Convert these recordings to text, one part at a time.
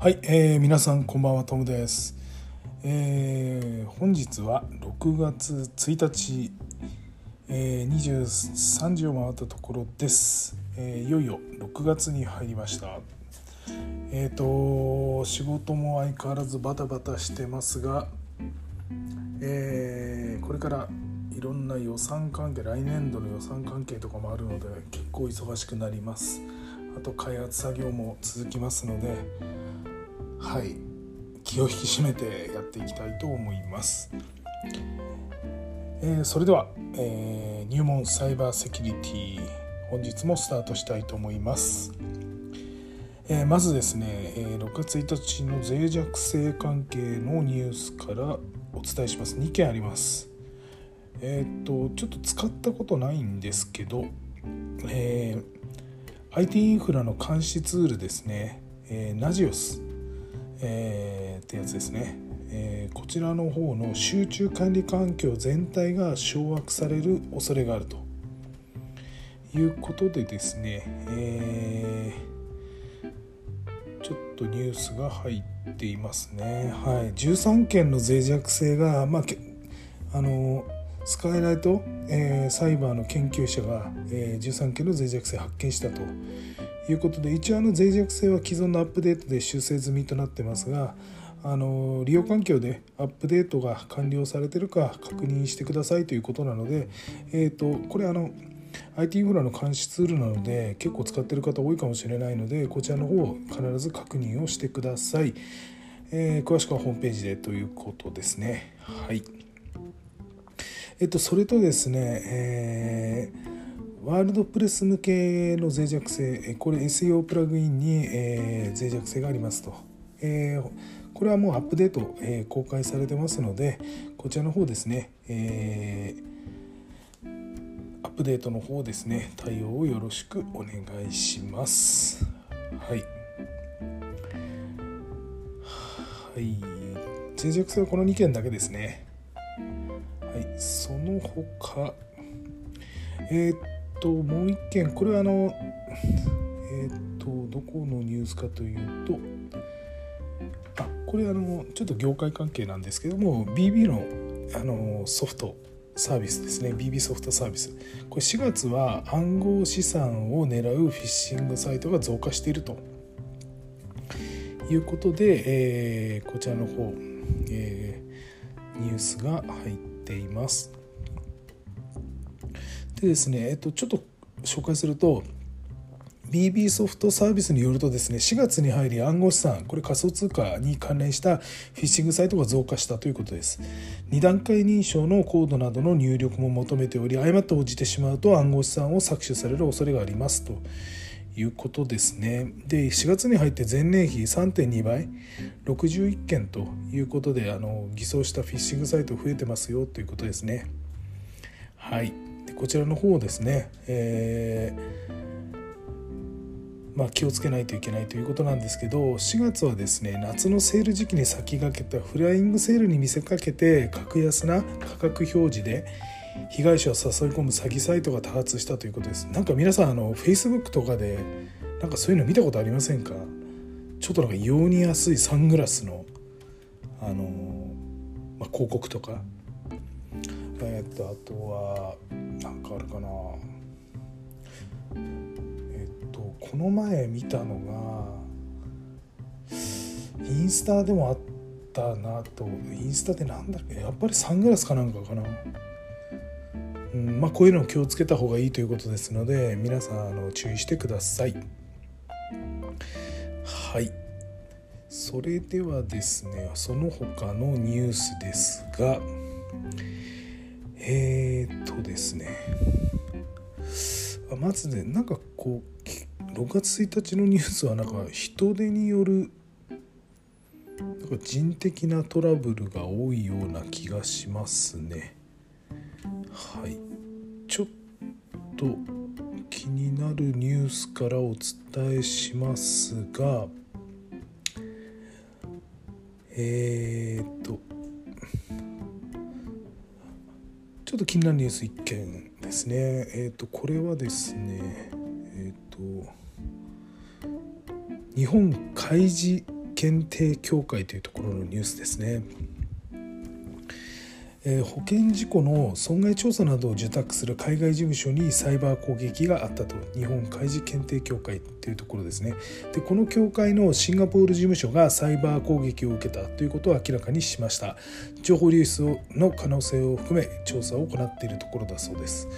はい、えー、皆さんこんばんはトムです、えー、本日は6月1日、えー、23時を回ったところです、えー、いよいよ6月に入りました。えっ、ー、と仕事も相変わらずバタバタしてますが、えー、これからいろんな予算関係来年度の予算関係とかもあるので結構忙しくなります。あと開発作業も続きますのではい。気を引き締めてやっていきたいと思います、えー、それでは、えー、入門サイバーセキュリティ本日もスタートしたいと思います、えー、まずですね、え6月1日の脆弱性関係のニュースからお伝えします。2件あります。えっ、とちょっと使ったことないんですけど、え IT インフラの監視ツールですね、えナジオス。えー、ってやつですね、えー、こちらの方の集中管理環境全体が掌握される恐れがあるということでですね、えー、ちょっとニュースが入っていますね。はい、13件の脆弱性が、まあ、あのスカイライト、えー、サイバーの研究者が、えー、13件の脆弱性を発見したということで一応あの脆弱性は既存のアップデートで修正済みとなってますがあの利用環境でアップデートが完了されてるか確認してくださいということなので、えーと、これあの IT インフラの監視ツールなので結構使ってる方多いかもしれないのでこちらの方必ず確認をしてください、えー、詳しくはホームページでということですね。はい。えっとそれとですね、えーワールドプレス向けの脆弱性これ SEO プラグインに、えー、脆弱性がありますと、えー、これはもうアップデート、えー、公開されてますのでこちらの方ですね、えー、アップデートの方ですね対応をよろしくお願いします。はい。はい。脆弱性はこの2件だけですね。はい。その他えー、っともう一件これはあのえっ、ー、とどこのニュースかというとあこれあのちょっと業界関係なんですけども BB のあのソフトサービスですね。BB ソフトサービス。これ4月は暗号資産を狙うフィッシングサイトが増加しているということで、えー、こちらの方、えー、ニュースが入っています。でですね、えっと、ちょっと紹介すると BB ソフトサービスによるとですね4月に入り暗号資産これ仮想通貨に関連したフィッシングサイトが増加したということです。2段階認証のコードなどの入力も求めており誤って応じてしまうと暗号資産を搾取される恐れがありますと。いうことですね。で4月に入って前年比3.2倍61件ということであの偽装したフィッシングサイト増えてますよということですね。はい。こちらの方ですね、えー、まあ、気をつけないといけないということなんですけど4月はですね夏のセール時期に先駆けたフライングセールに見せかけて格安な価格表示で被害者を誘い込む詐欺サイトが多発したということです。なんか皆さんあの Facebook とかでなんかそういうの見たことありませんか？ちょっとなんか異様に安いサングラスのあの、まあ、広告とか。えっ、とあとはなんかあるかな。えっとこの前見たのがインスタでもあったなと。インスタでなんだっけ？やっぱりサングラスかなんかかな。うんまあこういうのを気をつけた方がいいということですので皆さんあの注意してください。はい。それではですねその他のニュースですがえー、っとですね。まずねなんかこう6月1日のニュースはなんか人手によるなんか人的なトラブルが多いような気がしますね。はい。ちょっと気になるニュースからお伝えしますがえー、っっと気になるニュース1件ですね。えっ、ー、とこれはですねえっ、ー、と日本開示検定協会というところのニュースですね。え保険事故の損害調査などを受託する海外事務所にサイバー攻撃があったと日本海事検定協会というところですね。でこの協会のシンガポール事務所がサイバー攻撃を受けたということを明らかにしました。情報流出の可能性を含め調査を行っているところだそうです。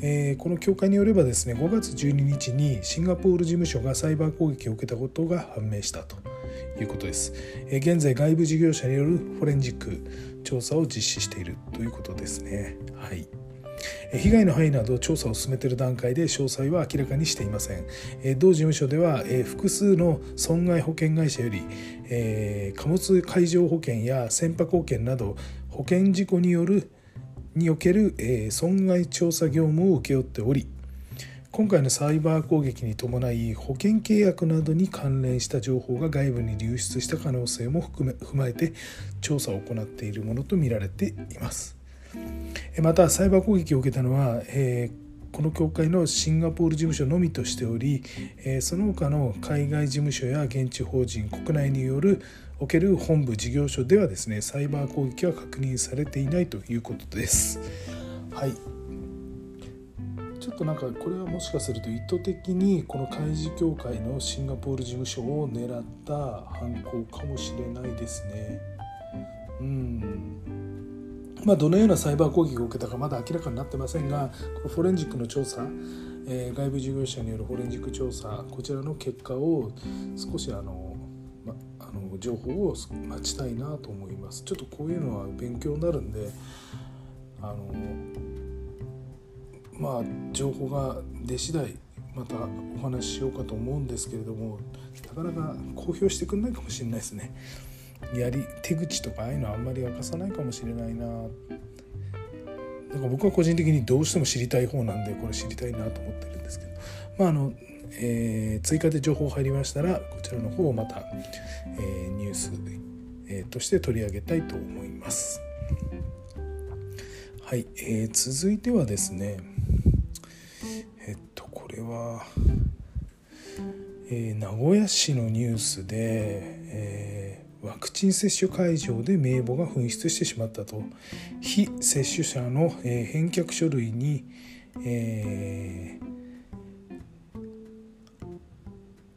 えー、この協会によればですね5月12日にシンガポール事務所がサイバー攻撃を受けたことが判明したということです、えー、現在外部事業者によるフォレンジック調査を実施しているということですね。はい、被害の範囲など調査を進めている段階で詳細は明らかにしていません。同事務所では複数の損害保険会社より貨物海上保険や船舶保険など保険事故によるにおける損害調査業務を請け負っており今回のサイバー攻撃に伴い保険契約などに関連した情報が外部に流出した可能性も含め踏まえて調査を行っているものとみられていますまたサイバー攻撃を受けたのは、えー、この協会のシンガポール事務所のみとしており、え、その他の海外事務所や現地法人国内によるおける本部事業所ではですねサイバー攻撃は確認されていないということです。はいちょっとなんかこれはもしかすると意図的にこの海事協会のシンガポール事務所を狙った犯行かもしれないですね。うんまあ、どのようなサイバー攻撃を受けたかまだ明らかになってませんがこのフォレンジックの調査、えー、外部事業者によるフォレンジック調査こちらの結果を少しあの、ま、あの情報を待ちたいなと思います。ちょっとこういうのは勉強になるんであのまあ情報が出次第またお話ししようかと思うんですけれどもなかなか公表してくんないかもしれないですね。やり手口とかああいうのあんまり明かさないかもしれないな。なんか僕は個人的にどうしても知りたい方なんでこれ知りたいなと思ってるんですけど。まああの、えー、追加で情報入りましたらこちらの方をまた、えー、ニュース、えー、として取り上げたいと思います。はい、えー、続いてはですねれは、えー、名古屋市のニュースで、えー、ワクチン接種会場で名簿が紛失してしまったと非接種者の、えー、返却書類に、えー、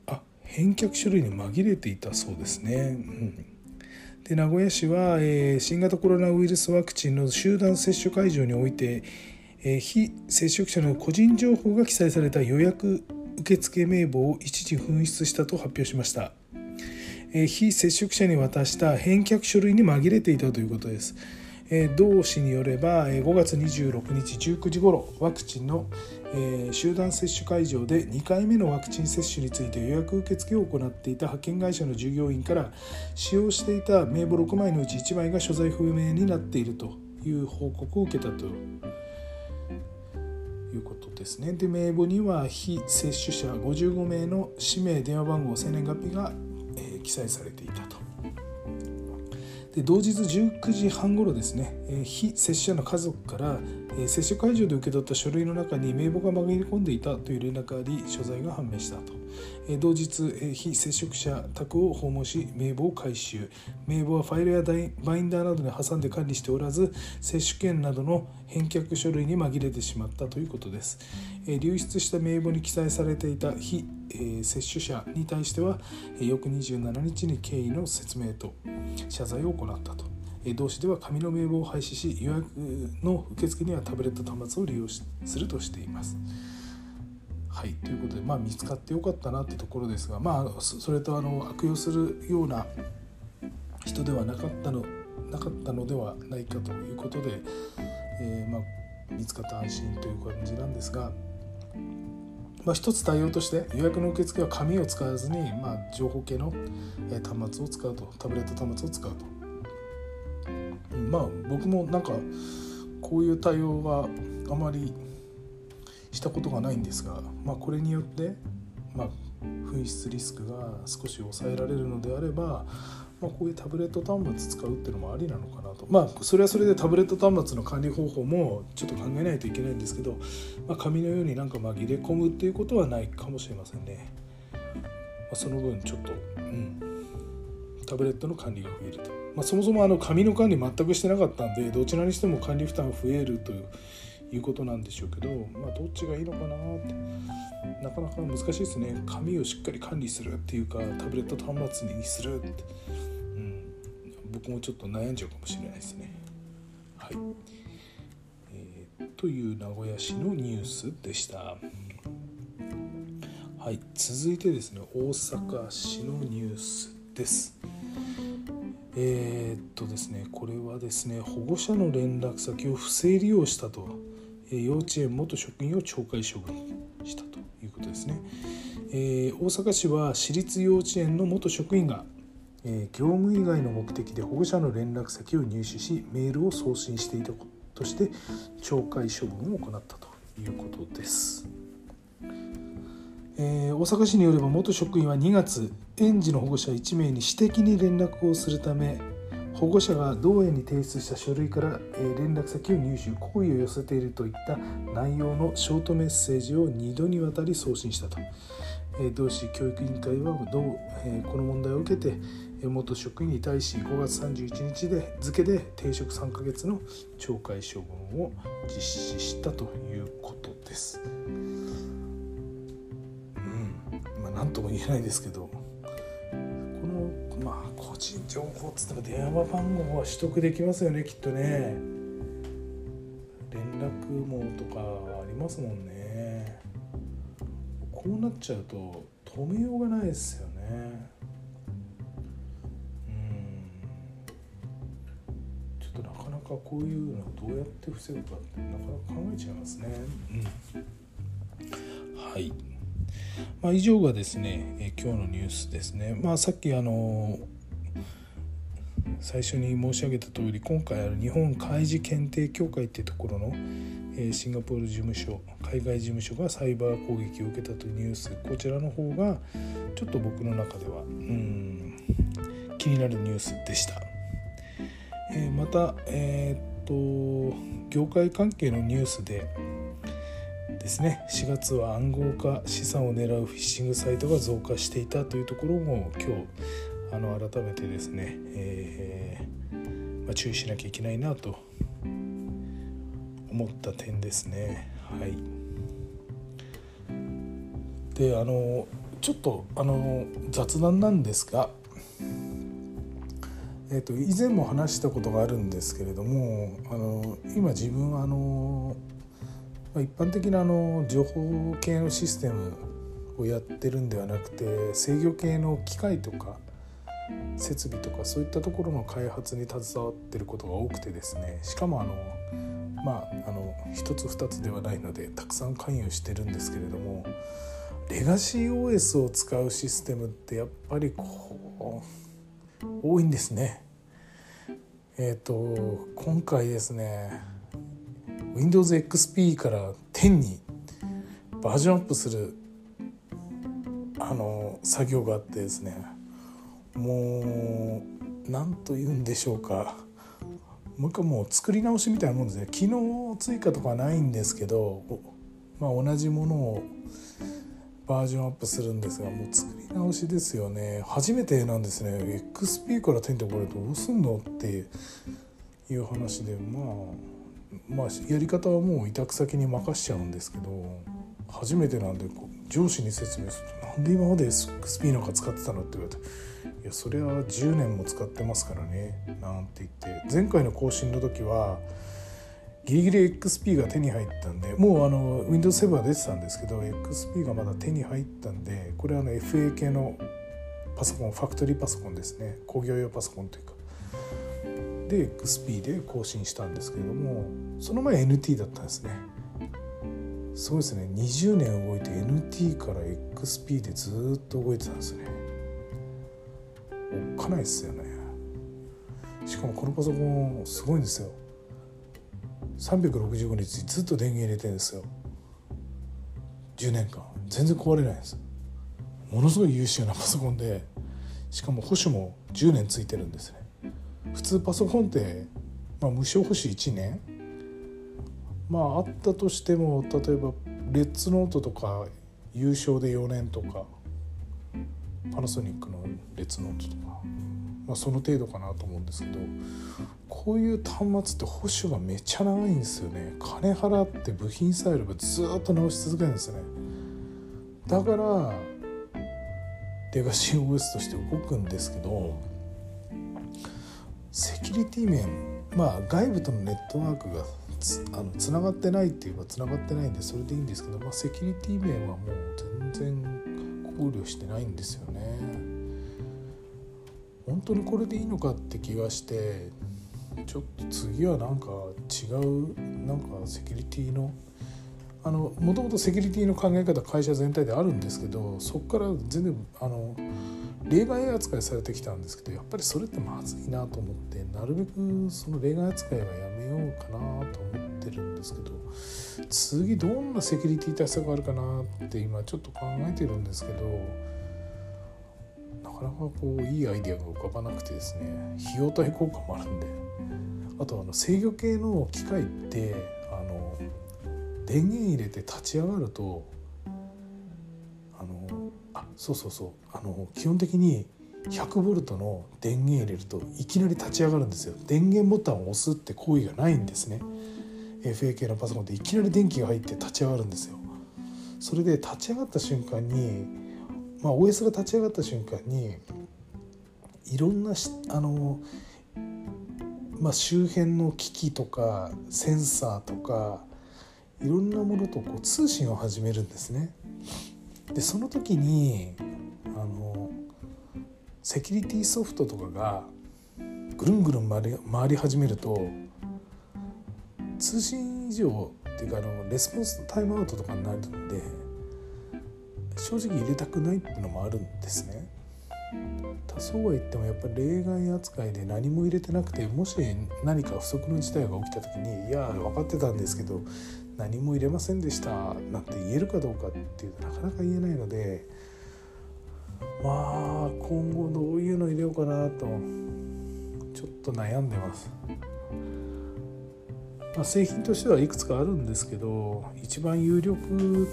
あ返却書類に紛れていたそうですね。うんで名古屋市は、えー、新型コロナウイルスワクチンの集団接種会場において、えー、非接触者の個人情報が記載された予約受付名簿を一時紛失したと発表しました、えー、非接触者に渡した返却書類に紛れていたということです。同市によれば5月26日19時ごろワクチンの集団接種会場で2回目のワクチン接種について予約受付を行っていた派遣会社の従業員から使用していた名簿6枚のうち1枚が所在不明になっているという報告を受けたと。ですね。で名簿には非接種者55名の氏名電話番号生年月日が、え記載されていたと。で同日19時半ごろですね、え非接種者の家族から、え接種会場で受け取った書類の中に名簿が紛れ込んでいたという連絡があり所在が判明したと、同日、非接触者宅を訪問し名簿を回収。名簿はファイルやバインダーなどに挟んで管理しておらず接種券などの返却書類に紛れてしまったということです、流出した名簿に記載されていた非、接種者に対しては、翌27日に経緯の説明と謝罪を行ったと。同市では紙の名簿を廃止し予約の受付にはタブレット端末を利用するとしています。はいということで、まあ、見つかってよかったなってところですが、まあ、それとあの悪用するような人ではなかったのなかったのではないかということで、えー、まあ、見つかった安心という感じなんですが、まあ、一つ対応として予約の受付は紙を使わずに、まあ、情報系の端末を使うとタブレット端末を使うと。まあ僕もなんかこういう対応はあまりしたことがないんですが、まあ、これによって、まあ、紛失リスクが少し抑えられるのであれば、まあ、こういうタブレット端末使うっていうのもありなのかなと。まあそれはそれでタブレット端末の管理方法もちょっと考えないといけないんですけど、まあ、紙のようになんか紛れ込むっていうことはないかもしれませんね。まあ、その分ちょっと、うん、タブレットの管理が増えると、まあ、そもそもあの紙の管理全くしてなかったんでどちらにしても管理負担増えるといういうことなんでしょうけど、まあ、どっちがいいのかなって。なかなか難しいですね。紙をしっかり管理するっていうかタブレット端末にするって、うん、僕もちょっと悩んじゃうかもしれないですね。はい、えー、という名古屋市のニュースでした。はい、続いてですね大阪市のニュースです。えー、っとですねこれはですね保護者の連絡先を不正利用したと、幼稚園元職員を懲戒処分したということですね。えー、大阪市は私立幼稚園の元職員が、え業務以外の目的で保護者の連絡先を入手しメールを送信していたとして懲戒処分を行ったということです。えー、大阪市によれば元職員は2月園児の保護者1名に私的に連絡をするため保護者が同園に提出した書類から、連絡先を入手好意を寄せているといった内容のショートメッセージを2度にわたり送信したと、えー、同市教育委員会は同、えこの問題を受けて元職員に対し5月31日で付で停職3ヶ月の懲戒処分を実施したということです。うん。まあ何とも言えないですけど。人情報っつったら電話番号は取得できますよねきっとね。連絡網とかありますもんね。こうなっちゃうと止めようがないですよね。うん。ちょっとなかなかこういうのをどうやって防ぐかってなかなか考えちゃいますね。うん。はい。まあ、以上がですね、え今日のニュースですね。まあ、さっきあの最初に申し上げた通り今回ある日本開示検定協会っていうところの、えシンガポール事務所海外事務所がサイバー攻撃を受けたというニュースこちらの方がちょっと僕の中ではうん気になるニュースでした。え、また、えー、っと業界関係のニュースでですね4月は暗号化資産を狙うフィッシングサイトが増加していたというところも今日あの改めてですね、えー、まあ、注意しなきゃいけないなと思った点ですね。はい、であのちょっとあの雑談なんですが、えーと、以前も話したことがあるんですけれどもあの今自分あの一般的なあの情報系のシステムをやってるんではなくて制御系の機械とか設備とかそういったところの開発に携わってることが多くてですねしかもあのまああの一つ二つではないのでたくさん関与してるんですけれどもレガシー OS を使うシステムってやっぱりこう多いんですね。えっ、ー、と今回ですね Windows XP から10にバージョンアップするあの作業があってですねもう何と言うんでしょうか。もう一回もう作り直しみたいなもんですね。機能追加とかないんですけど、まあ、同じものをバージョンアップするんですがもう作り直しですよね。初めてなんですね。XP から10ってこれどうすんのっていう話でまあまあ、やり方はもう委託先に任しちゃうんですけど初めてなんで上司に説明すると「なんで今まで XP なんか使ってたの?」って言われて「いやそれは10年も使ってますからね」なんて言って。前回の更新の時はギリギリ XP が手に入ったんでもうあの Windows7 は出てたんですけど XP がまだ手に入ったんでこれはあの FA 系のパソコンファクトリーパソコンですね。工業用パソコンというか。で XP で更新したんですけれどもその前 NT だったんですね。すごいですね。20年動いて NT から XP でずっと動いてたんですね。おっかないですよね。しかもこのパソコンすごいんですよ。365日ずっと電源入れてるんですよ。10年間。全然壊れないんです。ものすごい優秀なパソコンでしかも保守も10年ついてるんですね。普通パソコンって、まあ、無償保守1年。まああったとしても例えばレッツノートとか優勝で4年とか。パナソニックのレッツノートとか、まあ、その程度かなと思うんですけどこういう端末って保守がめっちゃ長いんですよね。金払って部品さえあればずっと直し続けるんですね。だからレガシー OS として動くんですけどセキュリティ面まあ外部とのネットワークがつあのつながってないって言えばつながってないんでそれでいいんですけど、まあ、セキュリティ面はもう全然考慮してないんですよね。本当にこれでいいのかって気がしてちょっと次はなんか違うなんかセキュリティのあのもともとセキュリティの考え方会社全体であるんですけどそこから全然あの例外扱いされてきたんですけどやっぱりそれってまずいなと思ってなるべくその例外扱いはやめようかなと思っててるんですけど次どんなセキュリティ対策があるかなって今ちょっと考えてるんですけどなかなかこういいアイデアが浮かばなくてですね費用対効果もあるんであとあの制御系の機械ってあの電源入れて立ち上がるとあのあそうそうそうあの基本的に100ボルトの電源入れるといきなり立ち上がるんですよ。電源ボタンを押すって行為がないんですね。FA 系のパソコンでいきなり電気が入って立ち上がるんですよそれで立ち上がった瞬間に、まあ、OS が立ち上がった瞬間にいろんなあの、まあ、周辺の機器とかセンサーとかいろんなものとこう通信を始めるんですね。でその時にあのセキュリティソフトとかがぐるんぐるん回り回り始めると通信異常っていうかあのレスポンスタイムアウトとかになるので正直入れたくないっていうのもあるんですね。多そうは言ってもやっぱり例外扱いで何も入れてなくてもし何か不測の事態が起きた時にいや分かってたんですけど何も入れませんでしたなんて言えるかどうかっていうとなかなか言えないのでまあ今後どういうの入れようかなとちょっと悩んでます。まあ、製品としてはいくつかあるんですけど一番有力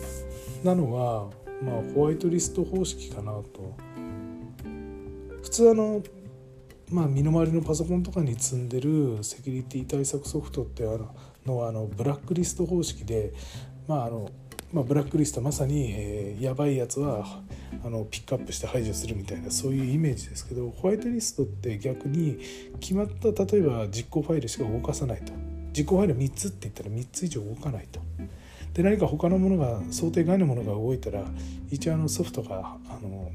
なのは、まあ、ホワイトリスト方式かなと。普通あのまあ、身の回りのパソコンとかに積んでるセキュリティ対策ソフトってあののあのブラックリスト方式で、まああのまあ、ブラックリストまさに、えー、やばいやつはあのピックアップして排除するみたいなそういうイメージですけどホワイトリストって逆に決まった例えば実行ファイルしか動かさないと。実行ファイル3つって言ったら3つ以上動かないと。で何か他のものが想定外のものが動いたら一応あのソフトがあの、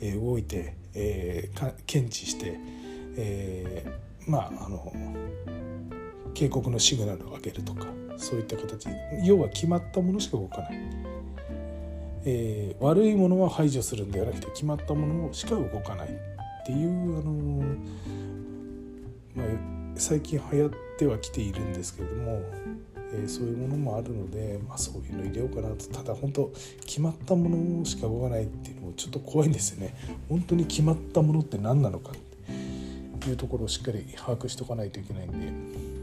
えー、動いて、えー、検知して、えー、まああの警告のシグナルを上げるとかそういった形要は決まったものしか動かない、えー、悪いものは排除するんではなくて決まったものしか動かないっていうあの、まあ、最近流行ってはきているんですけれども、えー、そういうものもあるので、まあ、そういうの入れようかなと。ただ本当決まったものしか動かないっていうのもちょっと怖いんですよね。本当に決まったものって何なのかっていうところをしっかり把握しておかないといけないんで。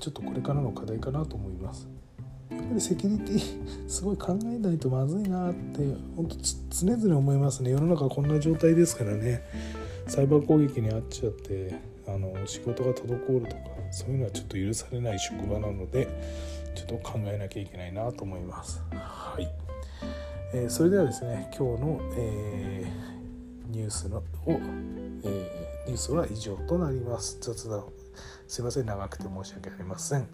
ちょっとこれからの課題かなと思います。やっぱりセキュリティすごい考えないとまずいなって本当常々思いますね。世の中こんな状態ですからね。サイバー攻撃に遭っちゃって。あの仕事が滞るとかそういうのはちょっと許されない職場なのでちょっと考えなきゃいけないなと思いますはい、えー、それではですね今日の、えー、ニュースのを、えー、ニュースは以上となります雑談すいません長くて申し訳ありません。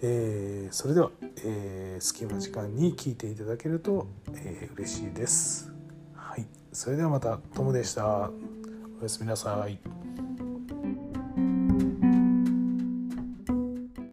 えー、それでは、えー、隙間時間に聞いていただけると、えー、嬉しいです。はい、それではまたトムでした。おやすみなさい。